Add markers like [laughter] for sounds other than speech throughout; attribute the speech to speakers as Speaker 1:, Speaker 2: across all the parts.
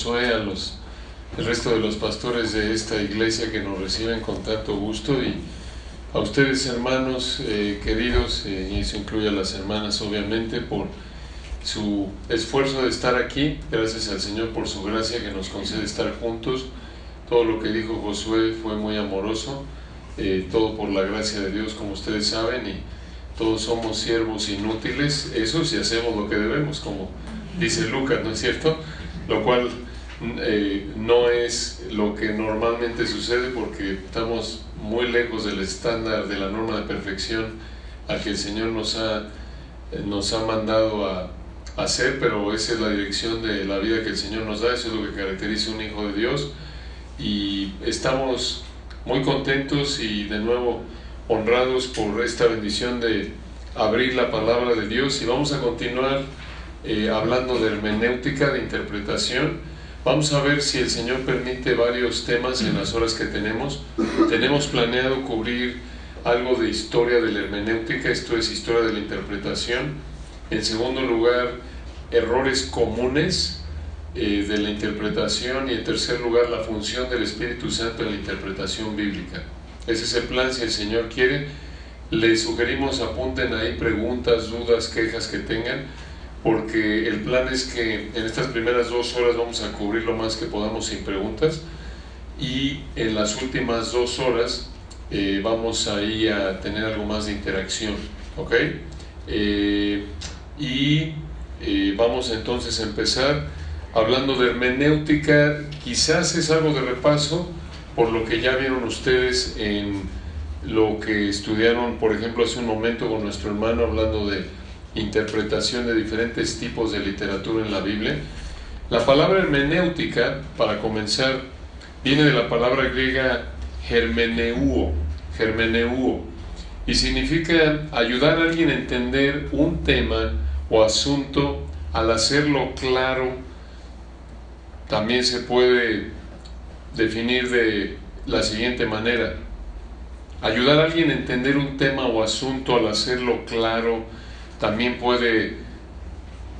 Speaker 1: Josué, a los el resto de los pastores de esta iglesia que nos reciben con tanto gusto y a ustedes hermanos eh, queridos, eh, y eso incluye a las hermanas obviamente, por su esfuerzo de estar aquí, gracias al Señor por su gracia que nos concede estar juntos. Todo lo que dijo Josué fue muy amoroso, eh, todo por la gracia de Dios, como ustedes saben, y todos somos siervos inútiles, eso si hacemos lo que debemos, como dice Lucas, ¿no es cierto? Lo cual eh, no es lo que normalmente sucede porque estamos muy lejos del estándar de la norma de perfección al que el Señor nos ha, nos ha mandado a, hacer, pero esa es la dirección de la vida que el Señor nos da, eso es lo que caracteriza un hijo de Dios. Y estamos muy contentos y de nuevo honrados por esta bendición de abrir la palabra de Dios. Y vamos a continuar eh, hablando de hermenéutica, de interpretación Vamos a ver si el Señor permite varios temas en las horas que tenemos. Tenemos planeado cubrir algo de historia de la hermenéutica, esto es historia de la interpretación. En segundo lugar, errores comunes eh, de la interpretación y en tercer lugar, la función del Espíritu Santo en la interpretación bíblica. Ese es el plan, si el Señor quiere. Les sugerimos apunten ahí preguntas, dudas, quejas que tengan porque el plan es que en estas primeras dos horas vamos a cubrir lo más que podamos sin preguntas y en las últimas dos horas eh, vamos ahí a tener algo más de interacción, ¿ok? Eh, y eh, vamos entonces a empezar hablando de hermenéutica, quizás es algo de repaso por lo que ya vieron ustedes en lo que estudiaron, por ejemplo, hace un momento con nuestro hermano hablando de interpretación de diferentes tipos de literatura en la Biblia. La palabra hermenéutica, para comenzar, viene de la palabra griega hermeneuo, germeneuo, y significa ayudar a alguien a entender un tema o asunto al hacerlo claro. También se puede definir de la siguiente manera. Ayudar a alguien a entender un tema o asunto al hacerlo claro, también puede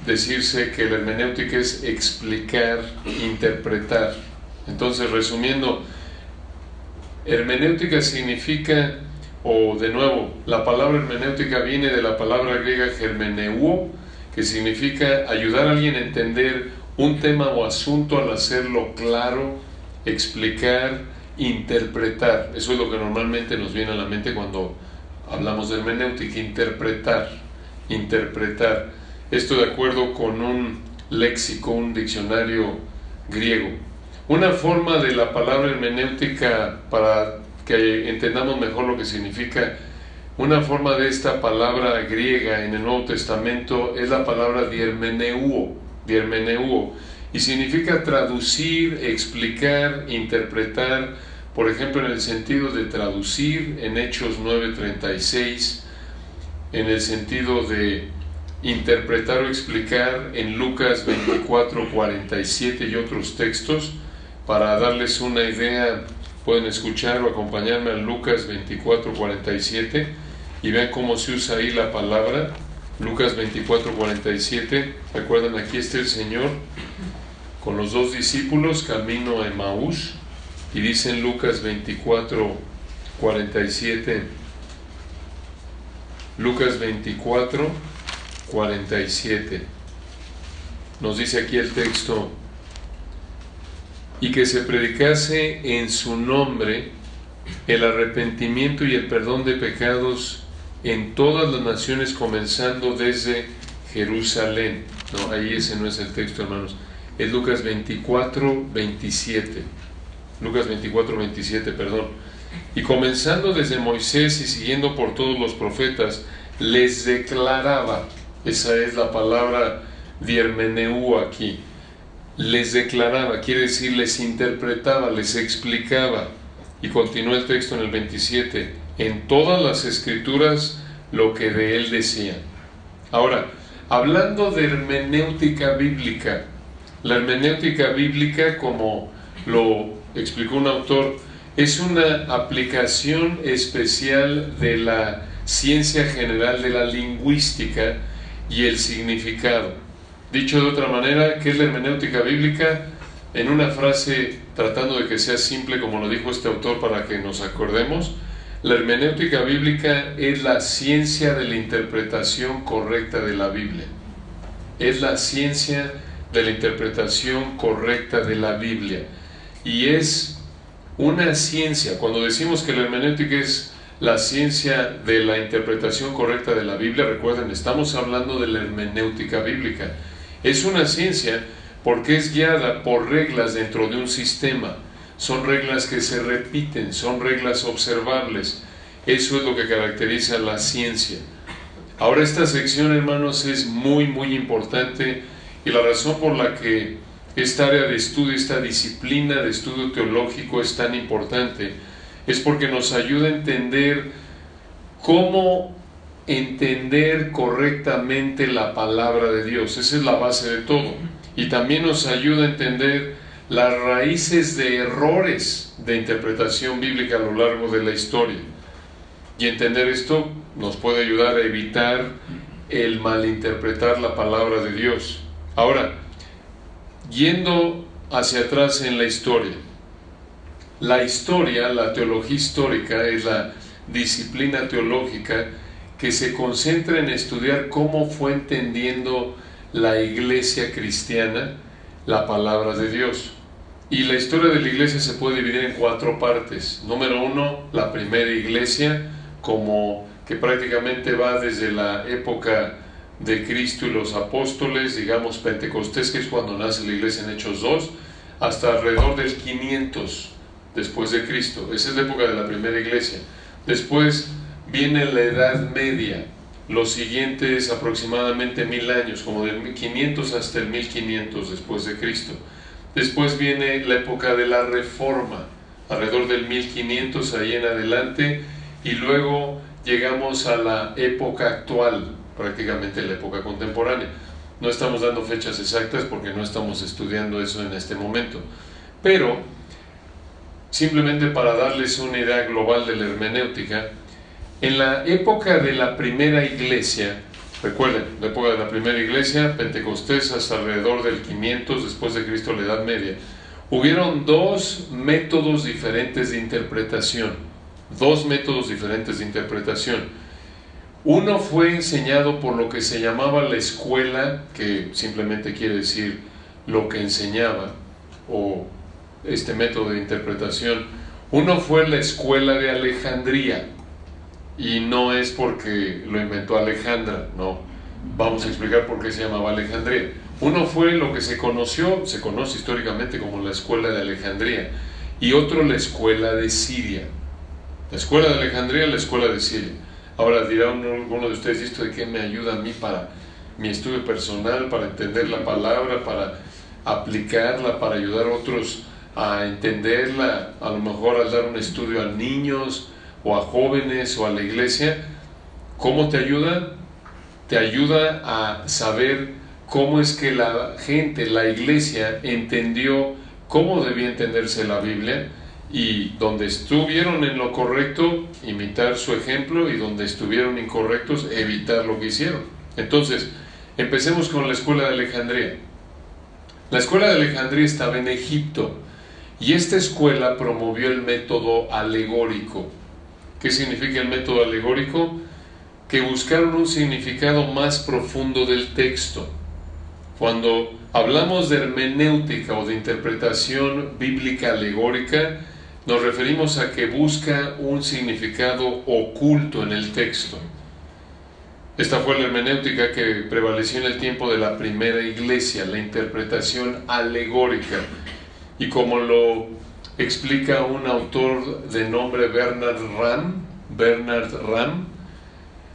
Speaker 1: decirse que la hermenéutica es explicar, interpretar. Entonces, resumiendo, hermenéutica significa, o de nuevo, la palabra hermenéutica viene de la palabra griega germeneuo, que significa ayudar a alguien a entender un tema o asunto al hacerlo claro, explicar, interpretar. Eso es lo que normalmente nos viene a la mente cuando hablamos de hermenéutica, interpretar interpretar. Esto de acuerdo con un léxico, un diccionario griego. Una forma de la palabra hermenéutica para que entendamos mejor lo que significa, una forma de esta palabra griega en el Nuevo Testamento es la palabra diermeneuo, diermeneuo y significa traducir, explicar, interpretar, por ejemplo en el sentido de traducir en Hechos 9:36, en el sentido de interpretar o explicar en Lucas 24, 47 y otros textos. Para darles una idea, pueden escuchar o acompañarme a Lucas 24, 47 y vean cómo se usa ahí la palabra. Lucas 24, 47. Recuerdan, aquí está el Señor con los dos discípulos camino a Emaús y dice Lucas 24, 47 Lucas 24, 47. Nos dice aquí el texto, y que se predicase en su nombre el arrepentimiento y el perdón de pecados en todas las naciones, comenzando desde Jerusalén. No, ahí ese no es el texto, hermanos. Es Lucas 24, 27. Lucas 24, 27, perdón y comenzando desde Moisés y siguiendo por todos los profetas, les declaraba, esa es la palabra diermeneu aquí, les declaraba, quiere decir les interpretaba, les explicaba. Y continúa el texto en el 27, en todas las escrituras lo que de él decía. Ahora, hablando de hermenéutica bíblica, la hermenéutica bíblica, como lo explicó un autor, es una aplicación especial de la ciencia general de la lingüística y el significado. Dicho de otra manera, ¿qué es la hermenéutica bíblica? en una frase tratando de que sea simple como lo dijo este autor para que nos acordemos, la hermenéutica bíblica es la ciencia de la interpretación correcta de la Biblia. Es la ciencia de la interpretación correcta de la Biblia. Y es una ciencia, cuando decimos que la hermenéutica es la ciencia de la interpretación correcta de la Biblia, recuerden, estamos hablando de la hermenéutica bíblica. Es una ciencia porque es guiada por reglas dentro de un sistema. Son reglas que se repiten, son reglas observables. Eso es lo que caracteriza la ciencia. Ahora esta sección, hermanos, es muy, muy importante y la razón por la que esta área de estudio, esta disciplina de estudio teológico es tan importante, es porque nos ayuda a entender cómo entender correctamente la palabra de Dios. Esa es la base de todo. Y también nos ayuda a entender las raíces de errores de interpretación bíblica a lo largo de la historia. Y entender esto nos puede ayudar a evitar el malinterpretar la palabra de Dios. Ahora, yendo hacia atrás en la historia, la historia, la teología histórica es la disciplina teológica que se concentra en estudiar cómo fue entendiendo la iglesia cristiana la palabra de Dios. Y la historia de la iglesia se puede dividir en cuatro partes. Número uno, la primera iglesia, como que prácticamente va desde la época de Cristo y los apóstoles, digamos Pentecostés, que es cuando nace la iglesia en Hechos 2, hasta alrededor del 500 después de Cristo. Esa es la época de la primera iglesia. Después viene la Edad Media, los siguientes aproximadamente mil años, como de 500 hasta el 1500 después de Cristo. Después viene la época de la Reforma, alrededor del 1500 ahí en adelante, y luego llegamos a la época actual, prácticamente la época contemporánea. No estamos dando fechas exactas porque no estamos estudiando eso en este momento, pero simplemente para darles una idea global de la hermenéutica, en la época de la primera iglesia, recuerden, la época de la primera iglesia, Pentecostés hasta alrededor del 500 después de Cristo, la Edad Media, hubieron dos métodos diferentes de interpretación, dos métodos diferentes de interpretación. Uno fue enseñado por lo que se llamaba la escuela, que simplemente quiere decir lo que enseñaba, o este método de interpretación. Uno fue la escuela de Alejandría, y no es porque lo inventó Alejandra, no. Vamos a explicar por qué se llamaba Alejandría. Uno fue lo que se conoció, se conoce históricamente como la escuela de Alejandría, y otro la escuela de Siria. La escuela de Alejandría, la escuela de Siria. Ahora dirá uno, de ustedes, ¿esto de qué me ayuda a mí para mi estudio personal, para entender la palabra, para aplicarla, para ayudar a otros a entenderla, a lo mejor al dar un estudio a niños o a jóvenes o a la iglesia? ¿Cómo te ayuda? Te ayuda a saber cómo es que la gente, la iglesia, entendió cómo debía entenderse la Biblia y donde estuvieron en lo correcto, imitar su ejemplo y donde estuvieron incorrectos, evitar lo que hicieron. Entonces, empecemos con la escuela de Alejandría. La escuela de Alejandría estaba en Egipto y esta escuela promovió el método alegórico. ¿Qué significa el método alegórico? Que buscaron un significado más profundo del texto. Cuando hablamos de hermenéutica o de interpretación bíblica alegórica, nos referimos a que busca un significado oculto en el texto. Esta fue la hermenéutica que prevaleció en el tiempo de la primera iglesia, la interpretación alegórica. Y como lo explica un autor de nombre Bernard Ram, Bernard Ram,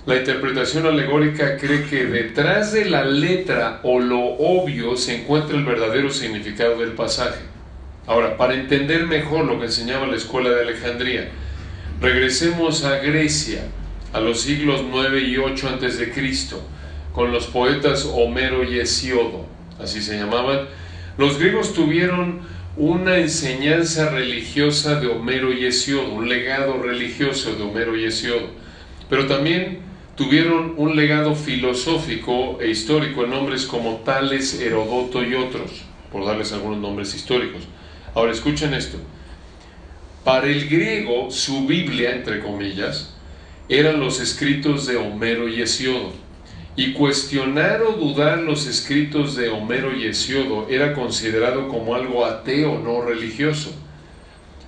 Speaker 1: la interpretación alegórica cree que detrás de la letra o lo obvio se encuentra el verdadero significado del pasaje. Ahora, para entender mejor lo que enseñaba la escuela de Alejandría, regresemos a Grecia, a los siglos 9 y 8 antes de Cristo, con los poetas Homero y Hesiodo, así se llamaban. Los griegos tuvieron una enseñanza religiosa de Homero y Hesiodo, un legado religioso de Homero y Hesiodo, pero también tuvieron un legado filosófico e histórico en nombres como Tales, Herodoto y otros. por darles algunos nombres históricos. Ahora escuchen esto. Para el griego, su Biblia, entre comillas, eran los escritos de Homero y Hesiodo. Y cuestionar o dudar los escritos de Homero y Hesiodo era considerado como algo ateo, no religioso.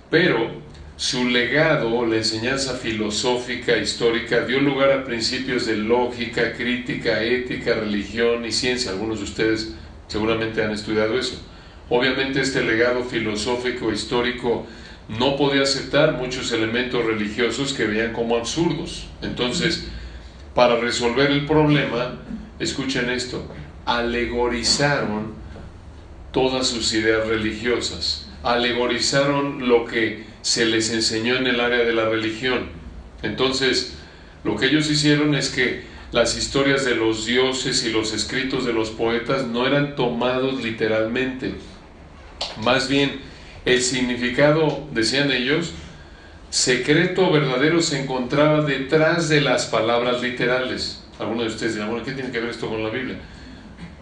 Speaker 1: Pero su legado, la enseñanza filosófica, histórica, dio lugar a principios de lógica, crítica, ética, religión y ciencia. Algunos de ustedes seguramente han estudiado eso. Obviamente este legado filosófico, histórico, no podía aceptar muchos elementos religiosos que veían como absurdos. Entonces, para resolver el problema, escuchen esto, alegorizaron todas sus ideas religiosas, alegorizaron lo que se les enseñó en el área de la religión. Entonces, lo que ellos hicieron es que las historias de los dioses y los escritos de los poetas no eran tomados literalmente. Más bien, el significado, decían ellos, secreto verdadero se encontraba detrás de las palabras literales. Algunos de ustedes dirán, bueno, ¿qué tiene que ver esto con la Biblia?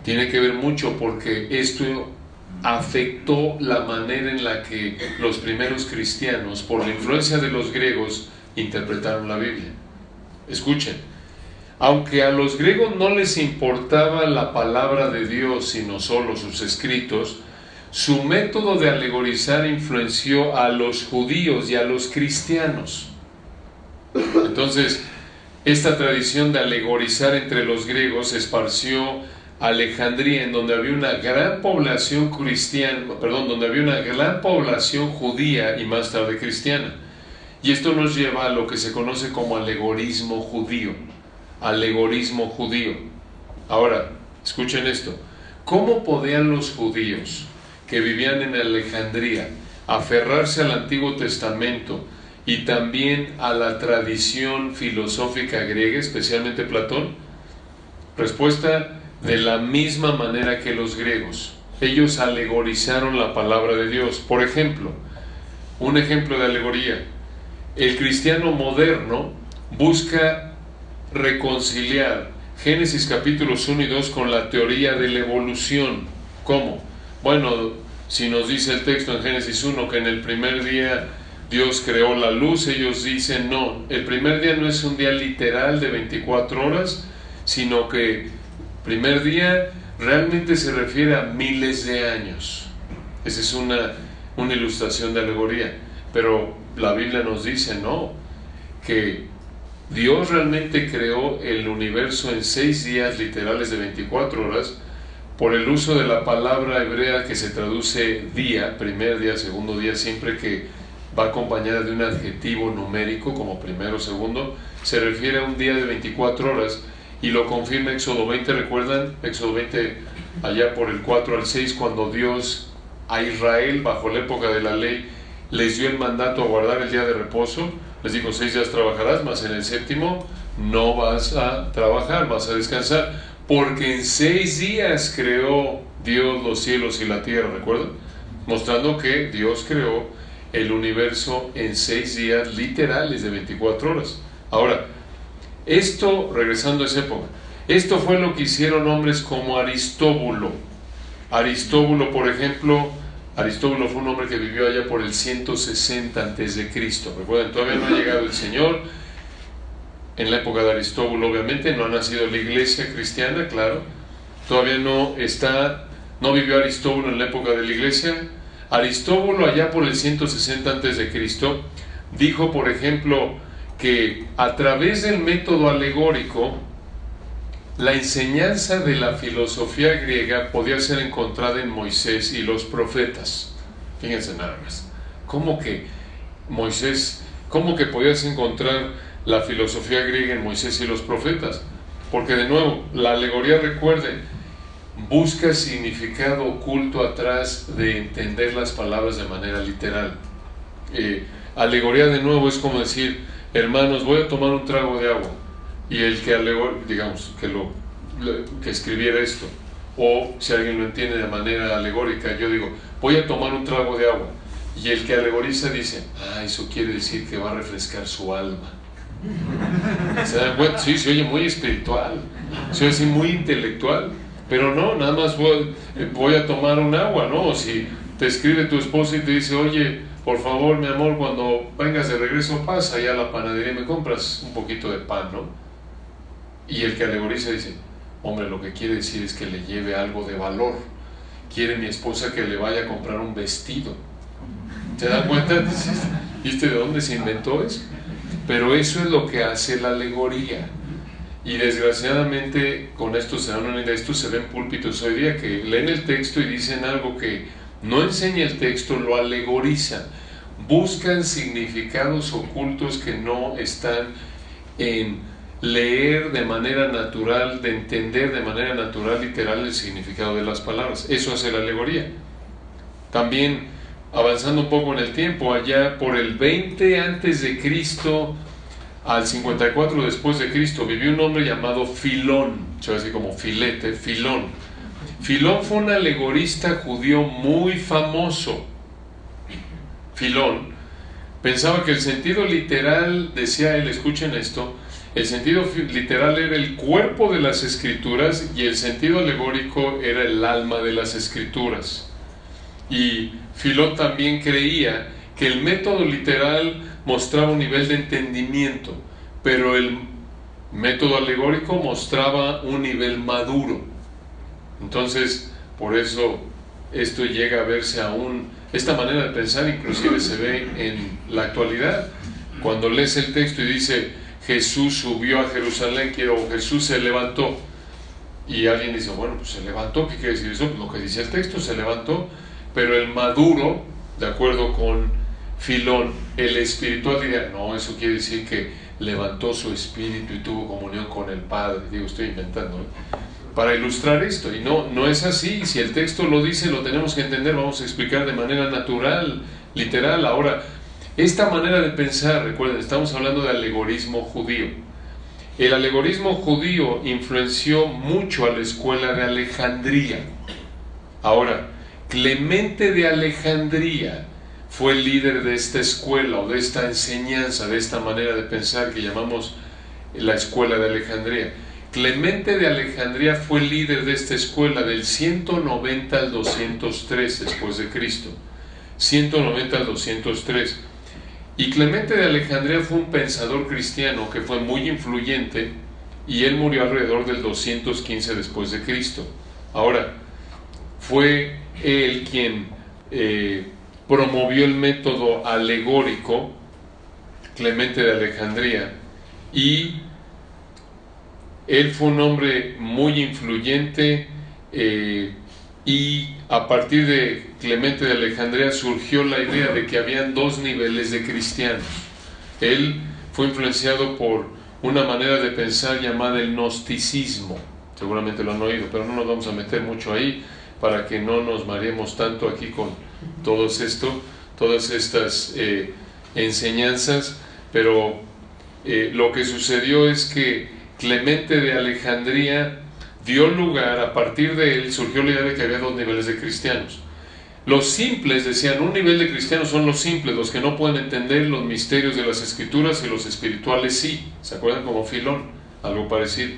Speaker 1: Tiene que ver mucho porque esto afectó la manera en la que los primeros cristianos, por la influencia de los griegos, interpretaron la Biblia. Escuchen, aunque a los griegos no les importaba la palabra de Dios, sino solo sus escritos, su método de alegorizar influenció a los judíos y a los cristianos. Entonces, esta tradición de alegorizar entre los griegos se esparció Alejandría, en donde había una gran población cristiana, perdón, donde había una gran población judía y más tarde cristiana. Y esto nos lleva a lo que se conoce como alegorismo judío. Alegorismo judío. Ahora, escuchen esto. ¿Cómo podían los judíos que vivían en Alejandría, aferrarse al Antiguo Testamento y también a la tradición filosófica griega, especialmente Platón? Respuesta, de la misma manera que los griegos. Ellos alegorizaron la palabra de Dios. Por ejemplo, un ejemplo de alegoría. El cristiano moderno busca reconciliar Génesis capítulos 1 y 2 con la teoría de la evolución. ¿Cómo? Bueno, si nos dice el texto en Génesis 1 que en el primer día Dios creó la luz, ellos dicen no, el primer día no es un día literal de 24 horas, sino que primer día realmente se refiere a miles de años. Esa es una, una ilustración de alegoría. Pero la Biblia nos dice, no, que Dios realmente creó el universo en seis días literales de 24 horas, por el uso de la palabra hebrea que se traduce día, primer día, segundo día, siempre que va acompañada de un adjetivo numérico como primero o segundo, se refiere a un día de 24 horas y lo confirma Éxodo 20, ¿recuerdan? Éxodo 20 allá por el 4 al 6, cuando Dios a Israel, bajo la época de la ley, les dio el mandato a guardar el día de reposo, les dijo, seis días trabajarás, más en el séptimo no vas a trabajar, vas a descansar porque en seis días creó Dios los cielos y la tierra, ¿recuerdan? Mostrando que Dios creó el universo en seis días literales de 24 horas. Ahora, esto, regresando a esa época, esto fue lo que hicieron hombres como Aristóbulo. Aristóbulo, por ejemplo, Aristóbulo fue un hombre que vivió allá por el 160 antes de Cristo. Recuerden, todavía no ha llegado el Señor, en la época de Aristóbulo, obviamente, no ha nacido la iglesia cristiana, claro. Todavía no está, no vivió Aristóbulo en la época de la iglesia. Aristóbulo, allá por el 160 antes de Cristo, dijo, por ejemplo, que a través del método alegórico, la enseñanza de la filosofía griega podía ser encontrada en Moisés y los profetas. Fíjense nada más. ¿Cómo que Moisés, cómo que podías encontrar la filosofía griega en Moisés y los profetas. Porque de nuevo, la alegoría, recuerden, busca significado oculto atrás de entender las palabras de manera literal. Eh, alegoría de nuevo es como decir, hermanos, voy a tomar un trago de agua. Y el que alegó, digamos, que, que escribiera esto, o si alguien lo entiende de manera alegórica, yo digo, voy a tomar un trago de agua. Y el que alegoriza dice, ah, eso quiere decir que va a refrescar su alma. ¿Se dan cuenta? Sí, se oye muy espiritual, se oye muy intelectual. Pero no, nada más voy, voy a tomar un agua, ¿no? O si te escribe tu esposa y te dice, oye, por favor, mi amor, cuando vengas de regreso pasa ya a la panadería y me compras un poquito de pan, ¿no? Y el que alegoriza dice, hombre, lo que quiere decir es que le lleve algo de valor. Quiere mi esposa que le vaya a comprar un vestido. ¿Te das cuenta? [laughs] ¿Viste de dónde se inventó eso? Pero eso es lo que hace la alegoría. Y desgraciadamente con esto se dan una esto se ve en púlpitos hoy día que leen el texto y dicen algo que no enseña el texto, lo alegoriza. Buscan significados ocultos que no están en leer de manera natural, de entender de manera natural, literal, el significado de las palabras. Eso hace la alegoría. También, avanzando un poco en el tiempo, allá por el 20 antes de Cristo al 54 después de Cristo, vivió un hombre llamado Filón, así como filete, Filón. Filón fue un alegorista judío muy famoso. Filón pensaba que el sentido literal, decía él, escuchen esto, el sentido literal era el cuerpo de las escrituras y el sentido alegórico era el alma de las escrituras. Y Filón también creía que el método literal mostraba un nivel de entendimiento, pero el método alegórico mostraba un nivel maduro. Entonces, por eso esto llega a verse aún, esta manera de pensar inclusive se ve en la actualidad. Cuando lees el texto y dice, Jesús subió a Jerusalén, quiero, Jesús se levantó. Y alguien dice, bueno, pues se levantó, ¿qué quiere decir eso? Pues lo que dice el texto, se levantó, pero el maduro, de acuerdo con Filón, el espiritual diría, no, eso quiere decir que levantó su espíritu y tuvo comunión con el Padre. Digo, estoy inventando, ¿eh? para ilustrar esto. Y no, no es así. Si el texto lo dice, lo tenemos que entender, vamos a explicar de manera natural, literal. Ahora, esta manera de pensar, recuerden, estamos hablando de alegorismo judío. El alegorismo judío influenció mucho a la escuela de Alejandría. Ahora, Clemente de Alejandría fue el líder de esta escuela o de esta enseñanza, de esta manera de pensar que llamamos la escuela de Alejandría. Clemente de Alejandría fue el líder de esta escuela del 190 al 203 después de Cristo. 190 al 203. Y Clemente de Alejandría fue un pensador cristiano que fue muy influyente y él murió alrededor del 215 después de Cristo. Ahora, fue él quien eh, promovió el método alegórico, Clemente de Alejandría, y él fue un hombre muy influyente eh, y a partir de Clemente de Alejandría surgió la idea de que habían dos niveles de cristianos. Él fue influenciado por una manera de pensar llamada el gnosticismo. Seguramente lo han oído, pero no nos vamos a meter mucho ahí para que no nos mareemos tanto aquí con todo esto, todas estas eh, enseñanzas. Pero eh, lo que sucedió es que Clemente de Alejandría dio lugar, a partir de él surgió la idea de que había dos niveles de cristianos. Los simples, decían, un nivel de cristianos son los simples, los que no pueden entender los misterios de las escrituras y los espirituales sí. ¿Se acuerdan como Filón? Algo parecido.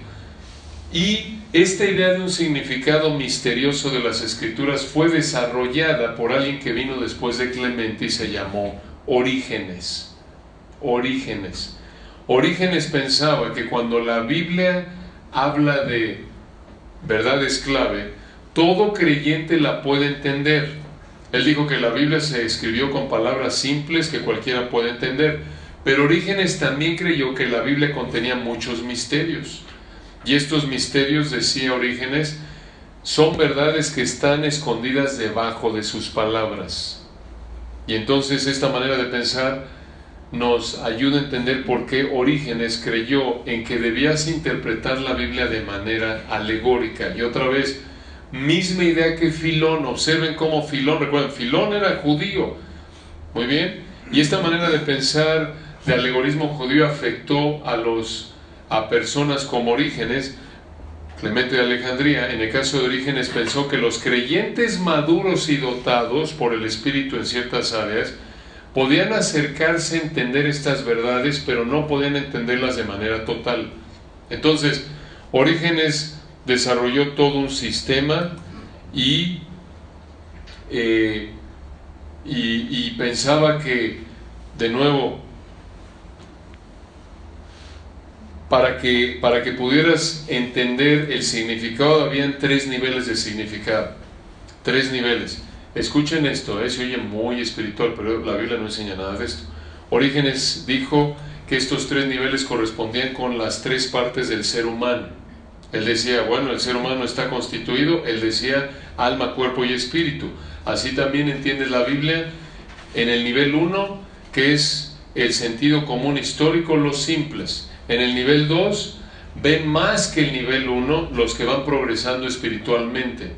Speaker 1: Y esta idea de un significado misterioso de las escrituras fue desarrollada por alguien que vino después de Clemente y se llamó Orígenes. Orígenes. Orígenes pensaba que cuando la Biblia habla de verdades clave, todo creyente la puede entender. Él dijo que la Biblia se escribió con palabras simples que cualquiera puede entender, pero Orígenes también creyó que la Biblia contenía muchos misterios. Y estos misterios, decía Orígenes, son verdades que están escondidas debajo de sus palabras. Y entonces esta manera de pensar nos ayuda a entender por qué Orígenes creyó en que debías interpretar la Biblia de manera alegórica. Y otra vez, misma idea que Filón, observen cómo Filón, recuerden, Filón era judío, muy bien, y esta manera de pensar de alegorismo judío afectó a los a personas como Orígenes, Clemente de Alejandría, en el caso de Orígenes pensó que los creyentes maduros y dotados por el Espíritu en ciertas áreas podían acercarse a entender estas verdades, pero no podían entenderlas de manera total. Entonces, Orígenes desarrolló todo un sistema y, eh, y, y pensaba que, de nuevo, para que, para que pudieras entender el significado, habían tres niveles de significado. Tres niveles. Escuchen esto, eh, se oye muy espiritual, pero la Biblia no enseña nada de esto. Orígenes dijo que estos tres niveles correspondían con las tres partes del ser humano. Él decía, bueno, el ser humano está constituido, él decía alma, cuerpo y espíritu. Así también entiendes la Biblia en el nivel 1, que es el sentido común histórico, los simples. En el nivel 2, ven más que el nivel 1 los que van progresando espiritualmente.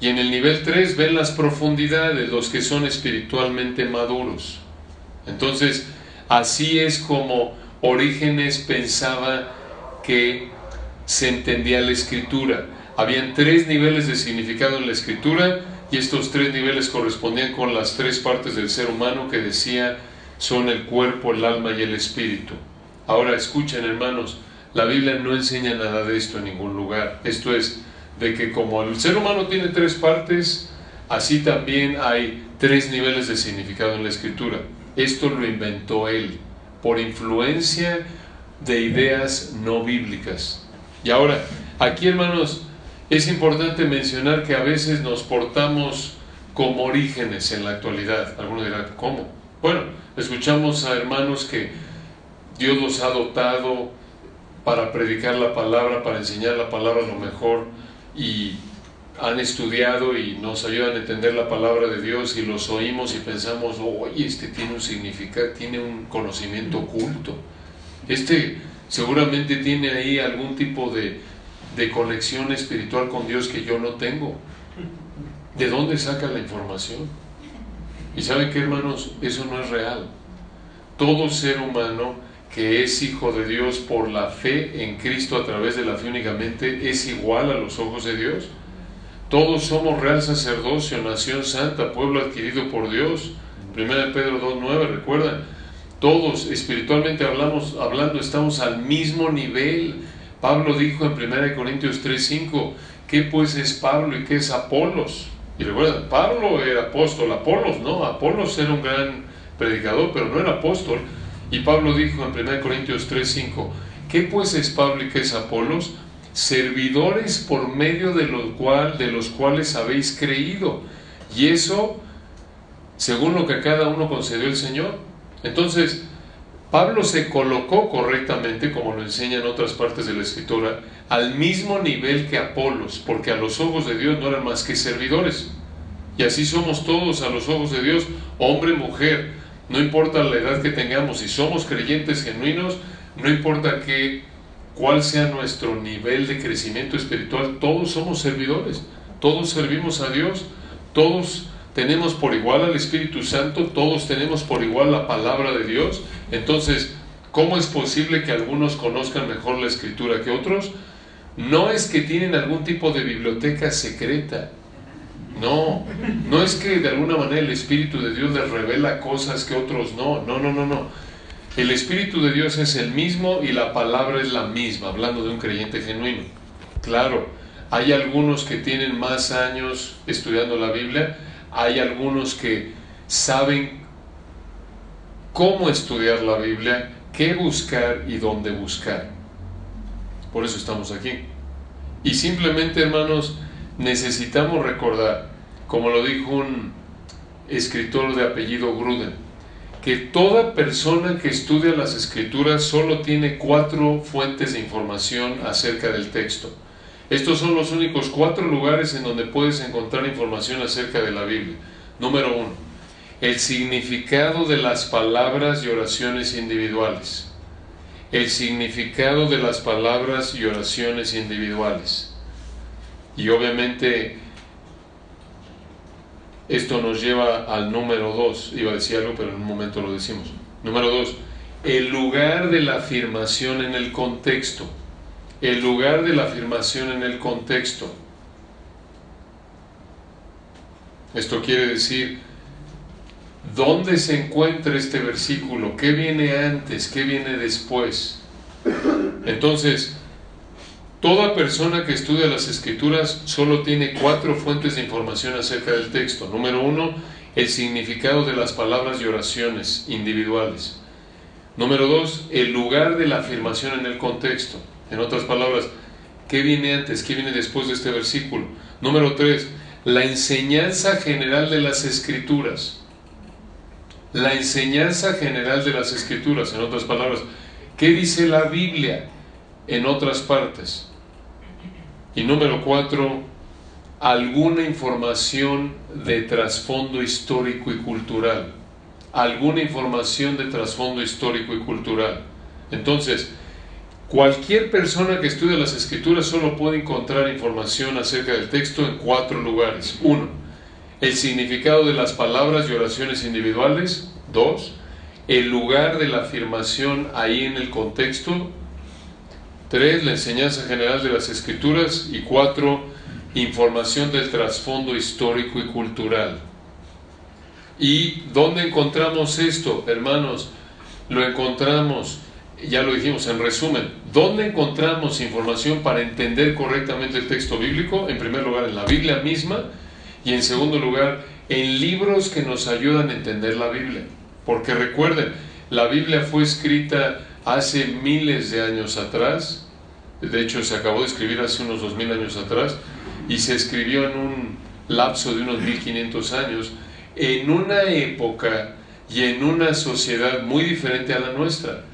Speaker 1: Y en el nivel 3 ven las profundidades, los que son espiritualmente maduros. Entonces, así es como Orígenes pensaba que se entendía la escritura. Habían tres niveles de significado en la escritura y estos tres niveles correspondían con las tres partes del ser humano que decía son el cuerpo, el alma y el espíritu. Ahora escuchen hermanos, la Biblia no enseña nada de esto en ningún lugar. Esto es de que como el ser humano tiene tres partes, así también hay tres niveles de significado en la escritura. Esto lo inventó él por influencia de ideas no bíblicas. Y ahora, aquí hermanos, es importante mencionar que a veces nos portamos como orígenes en la actualidad. Algunos dirán, ¿cómo? Bueno, escuchamos a hermanos que Dios los ha dotado para predicar la palabra, para enseñar la palabra lo mejor y han estudiado y nos ayudan a entender la palabra de Dios y los oímos y pensamos, oye, este tiene un significado, tiene un conocimiento oculto. Este seguramente tiene ahí algún tipo de, de conexión espiritual con Dios que yo no tengo. ¿De dónde saca la información? Y saben qué, hermanos, eso no es real. Todo ser humano que es hijo de Dios por la fe en Cristo a través de la fe únicamente es igual a los ojos de Dios. Todos somos real sacerdocio, nación santa, pueblo adquirido por Dios. 1 Pedro 2.9, recuerdan. Todos espiritualmente hablamos, hablando estamos al mismo nivel. Pablo dijo en 1 Corintios 3.5, ¿qué pues es Pablo y qué es Apolos? Y recuerdan, Pablo era apóstol, Apolos no, Apolos era un gran predicador, pero no era apóstol. Y Pablo dijo en 1 Corintios 3.5, ¿qué pues es Pablo y qué es Apolos? servidores por medio de, los cual, de los cuales habéis creído. Y eso según lo que cada uno concedió el Señor. Entonces, Pablo se colocó correctamente, como lo enseña en otras partes de la escritura, al mismo nivel que Apolos, porque a los ojos de Dios no eran más que servidores. Y así somos todos a los ojos de Dios, hombre, mujer, no importa la edad que tengamos, si somos creyentes genuinos, no importa cuál sea nuestro nivel de crecimiento espiritual, todos somos servidores, todos servimos a Dios, todos tenemos por igual al Espíritu Santo, todos tenemos por igual la palabra de Dios. Entonces, ¿cómo es posible que algunos conozcan mejor la escritura que otros? No es que tienen algún tipo de biblioteca secreta. No, no es que de alguna manera el Espíritu de Dios les revela cosas que otros no. No, no, no, no. El Espíritu de Dios es el mismo y la palabra es la misma, hablando de un creyente genuino. Claro, hay algunos que tienen más años estudiando la Biblia, hay algunos que saben cómo estudiar la Biblia, qué buscar y dónde buscar. Por eso estamos aquí. Y simplemente, hermanos, necesitamos recordar, como lo dijo un escritor de apellido Gruden, que toda persona que estudia las escrituras solo tiene cuatro fuentes de información acerca del texto. Estos son los únicos cuatro lugares en donde puedes encontrar información acerca de la Biblia. Número uno, el significado de las palabras y oraciones individuales. El significado de las palabras y oraciones individuales. Y obviamente esto nos lleva al número dos. Iba a decir algo, pero en un momento lo decimos. Número dos, el lugar de la afirmación en el contexto. El lugar de la afirmación en el contexto. Esto quiere decir, ¿dónde se encuentra este versículo? ¿Qué viene antes? ¿Qué viene después? Entonces, Toda persona que estudia las escrituras solo tiene cuatro fuentes de información acerca del texto. Número uno, el significado de las palabras y oraciones individuales. Número dos, el lugar de la afirmación en el contexto. En otras palabras, ¿qué viene antes? ¿Qué viene después de este versículo? Número tres, la enseñanza general de las escrituras. La enseñanza general de las escrituras, en otras palabras, ¿qué dice la Biblia en otras partes? Y número cuatro, alguna información de trasfondo histórico y cultural. Alguna información de trasfondo histórico y cultural. Entonces, cualquier persona que estudie las escrituras solo puede encontrar información acerca del texto en cuatro lugares. Uno, el significado de las palabras y oraciones individuales. Dos, el lugar de la afirmación ahí en el contexto. 3. La enseñanza general de las escrituras. Y 4. Información del trasfondo histórico y cultural. ¿Y dónde encontramos esto, hermanos? Lo encontramos, ya lo dijimos en resumen, ¿dónde encontramos información para entender correctamente el texto bíblico? En primer lugar, en la Biblia misma y en segundo lugar, en libros que nos ayudan a entender la Biblia. Porque recuerden, la Biblia fue escrita hace miles de años atrás, de hecho se acabó de escribir hace unos dos mil años atrás, y se escribió en un lapso de unos 1500 años, en una época y en una sociedad muy diferente a la nuestra.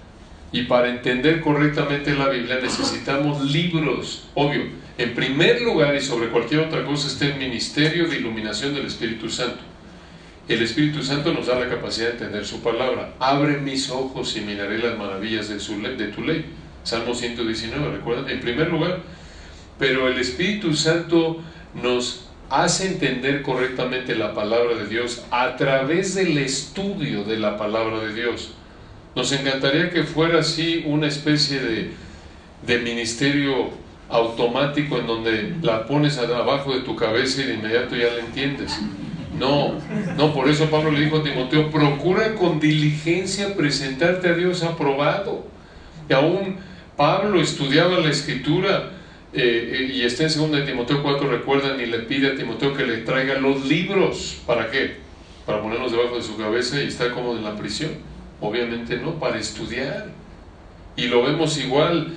Speaker 1: Y para entender correctamente la Biblia necesitamos libros, obvio. En primer lugar y sobre cualquier otra cosa está el ministerio de iluminación del Espíritu Santo. El Espíritu Santo nos da la capacidad de entender su palabra. Abre mis ojos y miraré las maravillas de, su de tu ley. Salmo 119, ¿recuerdan? En primer lugar, pero el Espíritu Santo nos hace entender correctamente la palabra de Dios a través del estudio de la palabra de Dios. Nos encantaría que fuera así una especie de, de ministerio automático en donde la pones abajo de tu cabeza y de inmediato ya la entiendes. No, no, por eso Pablo le dijo a Timoteo, procura con diligencia presentarte a Dios aprobado. Y aún Pablo estudiaba la escritura eh, eh, y está en 2 Timoteo 4, recuerdan, y le pide a Timoteo que le traiga los libros. ¿Para qué? Para ponerlos debajo de su cabeza y estar cómodo en la prisión. Obviamente no, para estudiar. Y lo vemos igual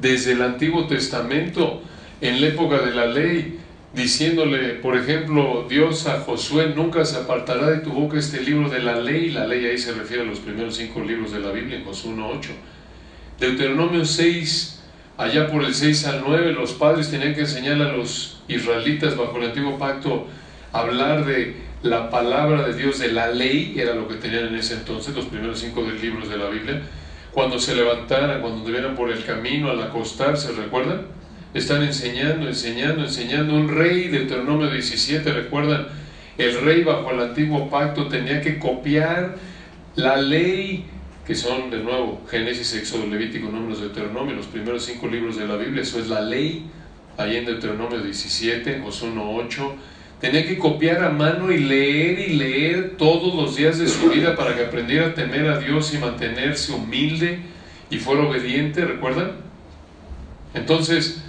Speaker 1: desde el Antiguo Testamento, en la época de la ley diciéndole, por ejemplo, Dios a Josué, nunca se apartará de tu boca este libro de la ley, la ley ahí se refiere a los primeros cinco libros de la Biblia, Josué 1.8. Deuteronomio 6, allá por el 6 al 9, los padres tenían que enseñar a los israelitas bajo el antiguo pacto hablar de la palabra de Dios, de la ley, era lo que tenían en ese entonces, los primeros cinco libros de la Biblia. Cuando se levantaran, cuando anduvieran por el camino al acostarse, ¿recuerdan? Están enseñando, enseñando, enseñando. Un rey, Deuteronomio 17, recuerdan, el rey bajo el antiguo pacto tenía que copiar la ley, que son de nuevo Génesis, Éxodo, Levítico, Números, Deuteronomio, los primeros cinco libros de la Biblia, eso es la ley, ahí en Deuteronomio 17, Josué 1.8. Tenía que copiar a mano y leer y leer todos los días de su vida para que aprendiera a temer a Dios y mantenerse humilde y fuera obediente, ¿recuerdan? Entonces,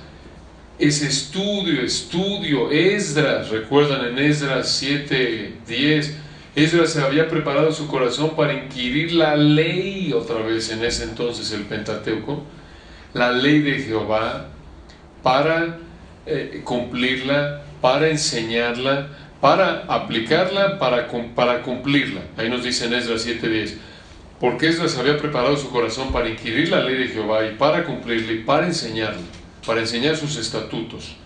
Speaker 1: ese estudio, estudio, Esdras, recuerdan en Esdras 7, 10, Esdras se había preparado su corazón para inquirir la ley, otra vez en ese entonces el Pentateuco, la ley de Jehová, para eh, cumplirla, para enseñarla, para aplicarla, para, para cumplirla. Ahí nos dice en Esdras 7:10, porque Esdras había preparado su corazón para inquirir la ley de Jehová y para cumplirla y para enseñarla para enseñar sus estatutos.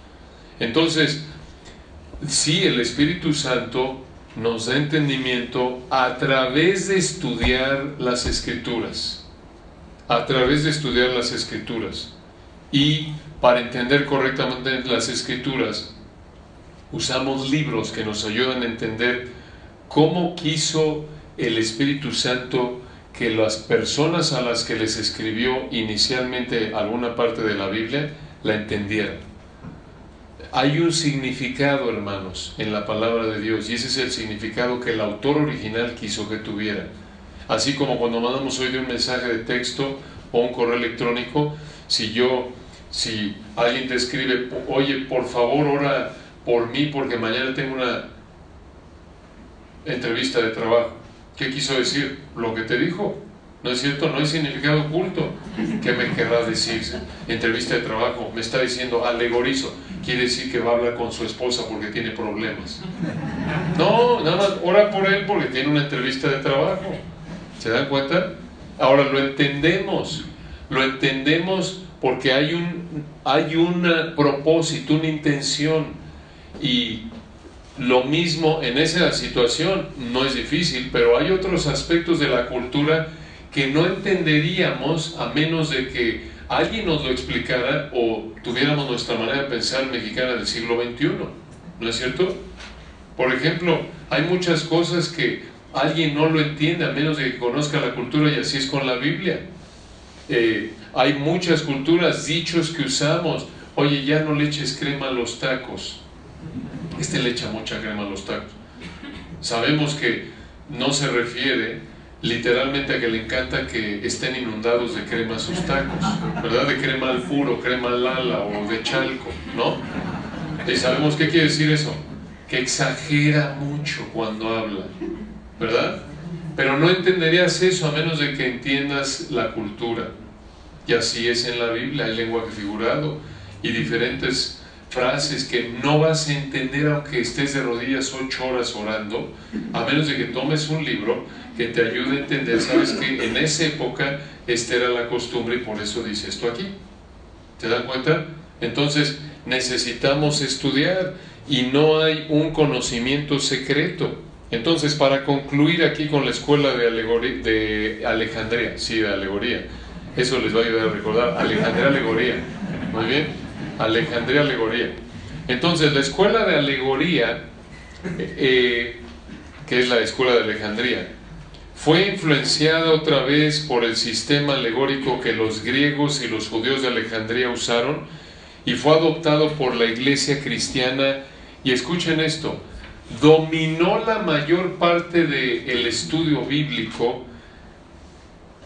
Speaker 1: Entonces, sí, el Espíritu Santo nos da entendimiento a través de estudiar las escrituras, a través de estudiar las escrituras. Y para entender correctamente las escrituras, usamos libros que nos ayudan a entender cómo quiso el Espíritu Santo que las personas a las que les escribió inicialmente alguna parte de la Biblia la entendieran. Hay un significado, hermanos, en la palabra de Dios y ese es el significado que el autor original quiso que tuviera. Así como cuando mandamos hoy de un mensaje de texto o un correo electrónico, si yo Si alguien te escribe, oye, por favor, ora por mí porque mañana tengo una entrevista de trabajo. ¿Qué quiso decir? Lo que te dijo. ¿No es cierto? No hay significado oculto. ¿Qué me querrá decir? Entrevista de trabajo. Me está diciendo alegorizo. Quiere decir que va a hablar con su esposa porque tiene problemas. No, nada más ora por él porque tiene una entrevista de trabajo. ¿Se dan cuenta? Ahora lo entendemos. Lo entendemos porque hay un, hay un propósito, una intención. Y lo mismo en esa situación no es difícil, pero hay otros aspectos de la cultura que no entenderíamos a menos de que alguien nos lo explicara o tuviéramos nuestra manera de pensar mexicana del siglo XXI. ¿No es cierto? Por ejemplo, hay muchas cosas que alguien no lo entiende a menos de que conozca la cultura y así es con la Biblia. Eh, hay muchas culturas, dichos que usamos. Oye, ya no le eches crema a los tacos. Este le echa mucha crema a los tacos. Sabemos que no se refiere literalmente a que le encanta que estén inundados de crema sus tacos, ¿verdad? De crema al puro, crema al ala o de chalco, ¿no? Y sabemos qué quiere decir eso, que exagera mucho cuando habla, ¿verdad? Pero no entenderías eso a menos de que entiendas la cultura. Y así es en la Biblia, hay lenguaje figurado y diferentes frases que no vas a entender aunque estés de rodillas ocho horas orando, a menos de que tomes un libro que te ayude a entender, sabes que en esa época esta era la costumbre y por eso dice esto aquí. ¿Te dan cuenta? Entonces necesitamos estudiar y no hay un conocimiento secreto. Entonces, para concluir aquí con la escuela de, alegoría, de Alejandría, sí, de alegoría, eso les va a ayudar a recordar, Alejandría Alegoría, muy bien, Alejandría Alegoría. Entonces, la escuela de alegoría, eh, eh, que es la escuela de Alejandría, fue influenciada otra vez por el sistema alegórico que los griegos y los judíos de Alejandría usaron y fue adoptado por la iglesia cristiana y escuchen esto, dominó la mayor parte del estudio bíblico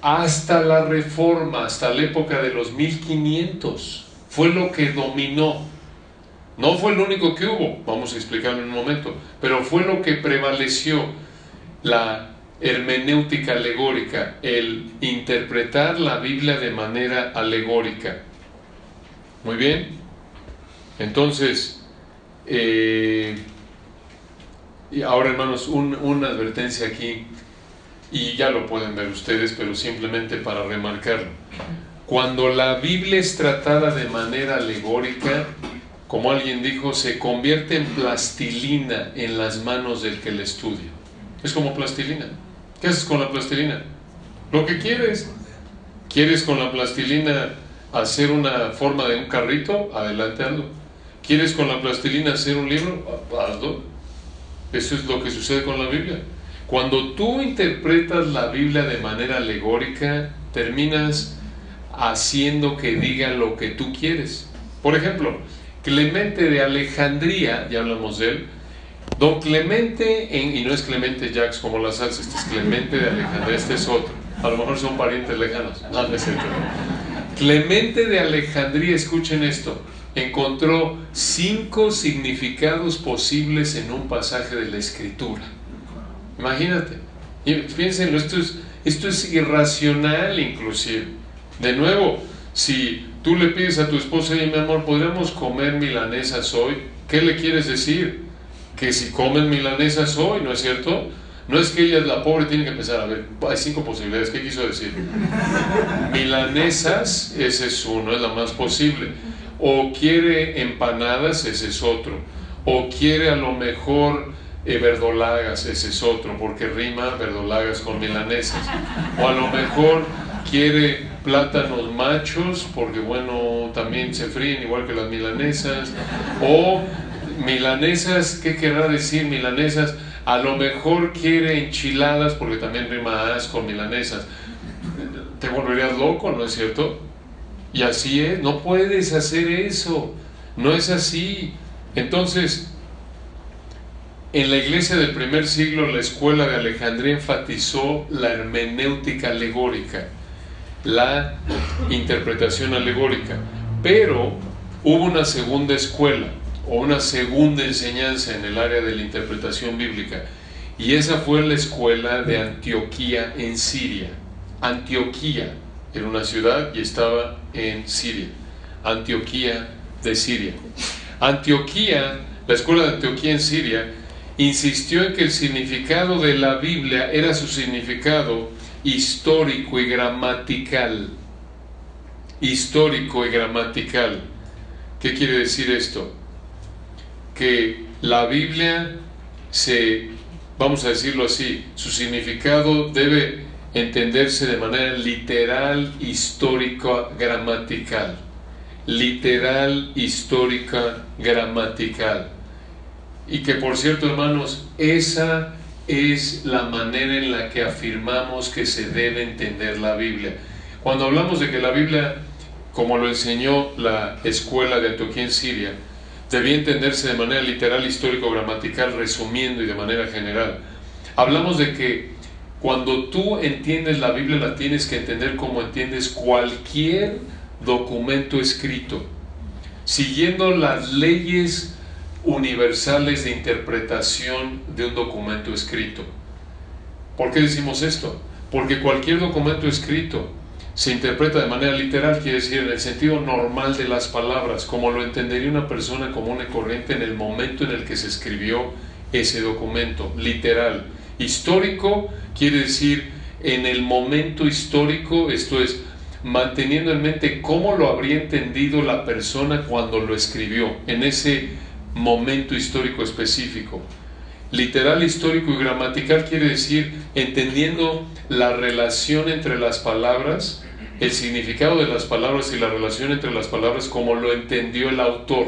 Speaker 1: hasta la reforma, hasta la época de los 1500. Fue lo que dominó. No fue lo único que hubo, vamos a explicarlo en un momento, pero fue lo que prevaleció. La hermenéutica alegórica, el interpretar la Biblia de manera alegórica. Muy bien. Entonces, eh, y ahora hermanos, una advertencia aquí, y ya lo pueden ver ustedes, pero simplemente para remarcarlo. Cuando la Biblia es tratada de manera alegórica, como alguien dijo, se convierte en plastilina en las manos del que la estudia. Es como plastilina. ¿Qué haces con la plastilina? Lo que quieres. ¿Quieres con la plastilina hacer una forma de un carrito? Adelante, hazlo. ¿Quieres con la plastilina hacer un libro? Hazlo. Eso es lo que sucede con la Biblia. Cuando tú interpretas la Biblia de manera alegórica, terminas haciendo que diga lo que tú quieres. Por ejemplo, Clemente de Alejandría, ya hablamos de él, Don Clemente, y no es Clemente Jacques como la salsa, este es Clemente de Alejandría, este es otro. A lo mejor son parientes lejanos. No, no es Clemente de Alejandría, escuchen esto, encontró cinco significados posibles en un pasaje de la Escritura. Imagínate. Piénsenlo, esto es, esto es irracional inclusive. De nuevo, si tú le pides a tu esposa, y mi amor, ¿podríamos comer milanesas hoy? ¿Qué le quieres decir? Que si comen milanesas hoy, ¿no es cierto? No es que ella es la pobre, tiene que empezar a ver, hay cinco posibilidades, ¿qué quiso decir? [laughs] Milanesas, ese es uno, es la más posible. O quiere empanadas, ese es otro. O quiere a lo mejor eh, verdolagas, ese es otro, porque rima verdolagas con milanesas. O a lo mejor quiere plátanos machos, porque bueno, también se fríen igual que las milanesas. O milanesas, ¿qué querrá decir milanesas? A lo mejor quiere enchiladas, porque también rima con milanesas. Te volverías loco, ¿no es cierto? Y así es, no puedes hacer eso, no es así. Entonces, en la iglesia del primer siglo, la escuela de Alejandría enfatizó la hermenéutica alegórica, la interpretación alegórica Pero hubo una segunda escuela o una segunda enseñanza en el área de la interpretación bíblica. Y esa fue la escuela de Antioquía en Siria. Antioquía era una ciudad y estaba en Siria. Antioquía de Siria. Antioquía, la escuela de Antioquía en Siria, insistió en que el significado de la Biblia era su significado histórico y gramatical. Histórico y gramatical. ¿Qué quiere decir esto? Que la Biblia se, vamos a decirlo así, su significado debe entenderse de manera literal, histórica, gramatical. Literal, histórica, gramatical. Y que por cierto, hermanos, esa es la manera en la que afirmamos que se debe entender la Biblia. Cuando hablamos de que la Biblia, como lo enseñó la escuela de Antioquía en Siria, debía entenderse de manera literal, histórico, gramatical, resumiendo y de manera general. Hablamos de que cuando tú entiendes la Biblia la tienes que entender como entiendes cualquier documento escrito, siguiendo las leyes universales de interpretación de un documento escrito. ¿Por qué decimos esto? Porque cualquier documento escrito se interpreta de manera literal, quiere decir en el sentido normal de las palabras, como lo entendería una persona común y corriente en el momento en el que se escribió ese documento, literal. Histórico quiere decir en el momento histórico, esto es, manteniendo en mente cómo lo habría entendido la persona cuando lo escribió, en ese momento histórico específico. Literal, histórico y gramatical quiere decir entendiendo la relación entre las palabras, el significado de las palabras y la relación entre las palabras como lo entendió el autor.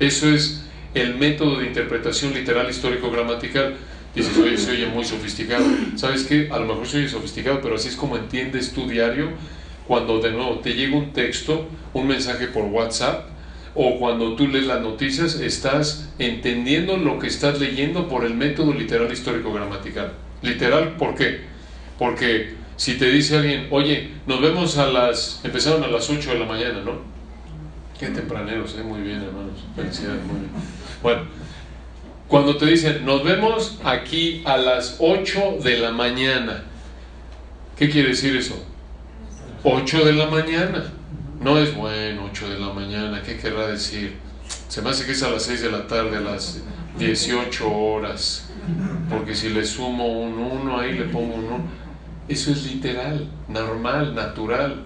Speaker 1: Eso es el método de interpretación literal, histórico, gramatical. Dices, oye, se oye muy sofisticado. ¿Sabes qué? A lo mejor se oye sofisticado, pero así es como entiendes tu diario cuando de nuevo te llega un texto, un mensaje por WhatsApp, o cuando tú lees las noticias, estás entendiendo lo que estás leyendo por el método literal histórico gramatical. Literal, ¿por qué? Porque si te dice alguien, oye, nos vemos a las, empezaron a las 8 de la mañana, ¿no? Qué tempraneros, ¿eh? Muy bien, hermanos. Felicidades, muy bien. Bueno, cuando te dicen, nos vemos aquí a las 8 de la mañana, ¿qué quiere decir eso? 8 de la mañana. No es bueno 8 de la mañana, ¿qué querrá decir? Se me hace que es a las 6 de la tarde, a las 18 horas. Porque si le sumo un 1 ahí, le pongo un 1. Eso es literal, normal, natural.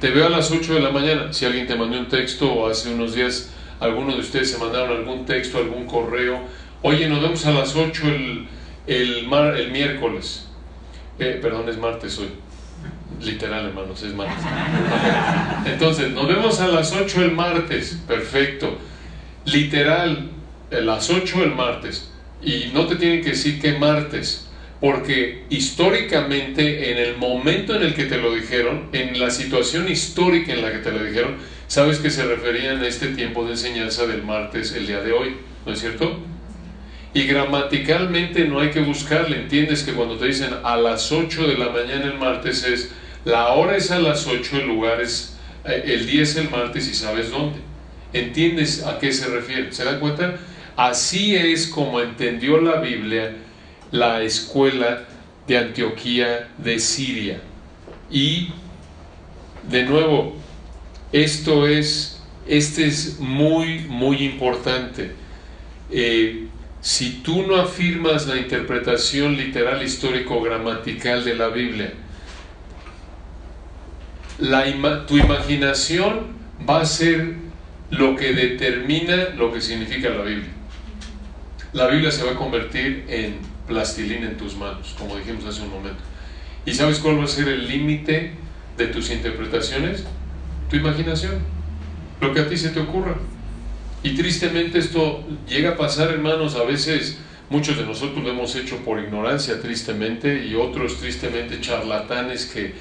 Speaker 1: Te veo a las 8 de la mañana. Si alguien te mandó un texto o hace unos días algunos de ustedes se mandaron algún texto, algún correo, oye, nos vemos a las 8 el, el, el miércoles. Eh, perdón, es martes hoy. Literal, hermanos, es martes. Entonces, nos vemos a las 8 el martes. Perfecto. Literal, a las 8 el martes. Y no te tienen que decir que martes, porque históricamente, en el momento en el que te lo dijeron, en la situación histórica en la que te lo dijeron, sabes que se referían a este tiempo de enseñanza del martes, el día de hoy, ¿no es cierto? Y gramaticalmente no hay que buscarle, entiendes que cuando te dicen a las 8 de la mañana el martes es, la hora es a las 8, el lugar es, eh, el día es el martes y sabes dónde. ¿Entiendes a qué se refiere? ¿Se dan cuenta? Así es como entendió la Biblia la escuela de Antioquía de Siria. Y, de nuevo, esto es, este es muy, muy importante. Eh, si tú no afirmas la interpretación literal, histórico, gramatical de la Biblia, tu imaginación va a ser lo que determina lo que significa la Biblia. La Biblia se va a convertir en plastilina en tus manos, como dijimos hace un momento. ¿Y sabes cuál va a ser el límite de tus interpretaciones? tu imaginación, lo que a ti se te ocurra. Y tristemente esto llega a pasar, hermanos, a veces muchos de nosotros lo hemos hecho por ignorancia, tristemente, y otros tristemente charlatanes que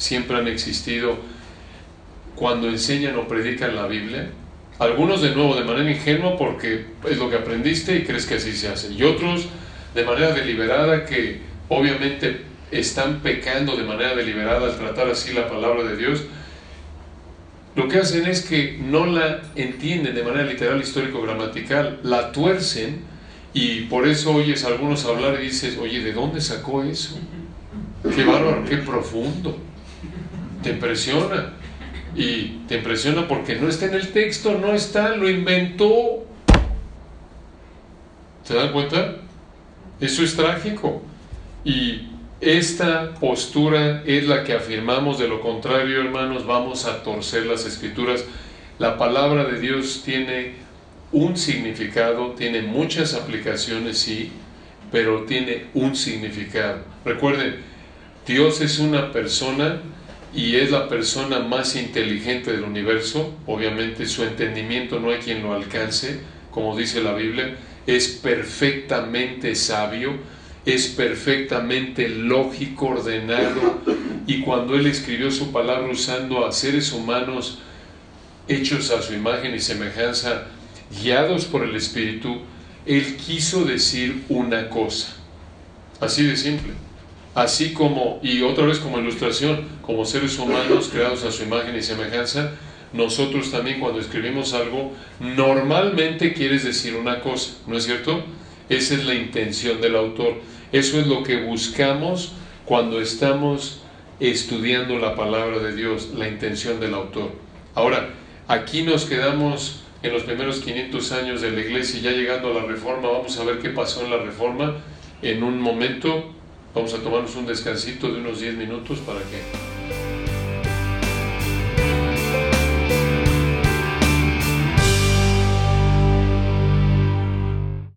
Speaker 1: siempre han existido cuando enseñan o predican la Biblia. Algunos de nuevo de manera ingenua porque es lo que aprendiste y crees que así se hace. Y otros de manera deliberada que obviamente están pecando de manera deliberada al tratar así la palabra de Dios lo que hacen es que no la entienden de manera literal, histórico-gramatical, la tuercen y por eso oyes a algunos hablar y dices, oye, ¿de dónde sacó eso? Qué bárbaro, qué profundo. Te impresiona. Y te impresiona porque no está en el texto, no está, lo inventó. ¿Se dan cuenta? Eso es trágico. Y esta postura es la que afirmamos, de lo contrario, hermanos, vamos a torcer las escrituras. La palabra de Dios tiene un significado, tiene muchas aplicaciones, sí, pero tiene un significado. Recuerden, Dios es una persona y es la persona más inteligente del universo. Obviamente su entendimiento no hay quien lo alcance, como dice la Biblia. Es perfectamente sabio es perfectamente lógico, ordenado, y cuando Él escribió su palabra usando a seres humanos hechos a su imagen y semejanza, guiados por el Espíritu, Él quiso decir una cosa. Así de simple. Así como, y otra vez como ilustración, como seres humanos creados a su imagen y semejanza, nosotros también cuando escribimos algo, normalmente quieres decir una cosa, ¿no es cierto? Esa es la intención del autor. Eso es lo que buscamos cuando estamos estudiando la palabra de Dios, la intención del autor. Ahora, aquí nos quedamos en los primeros 500 años de la iglesia y ya llegando a la reforma, vamos a ver qué pasó en la reforma en un momento. Vamos a tomarnos un descansito de unos 10 minutos para que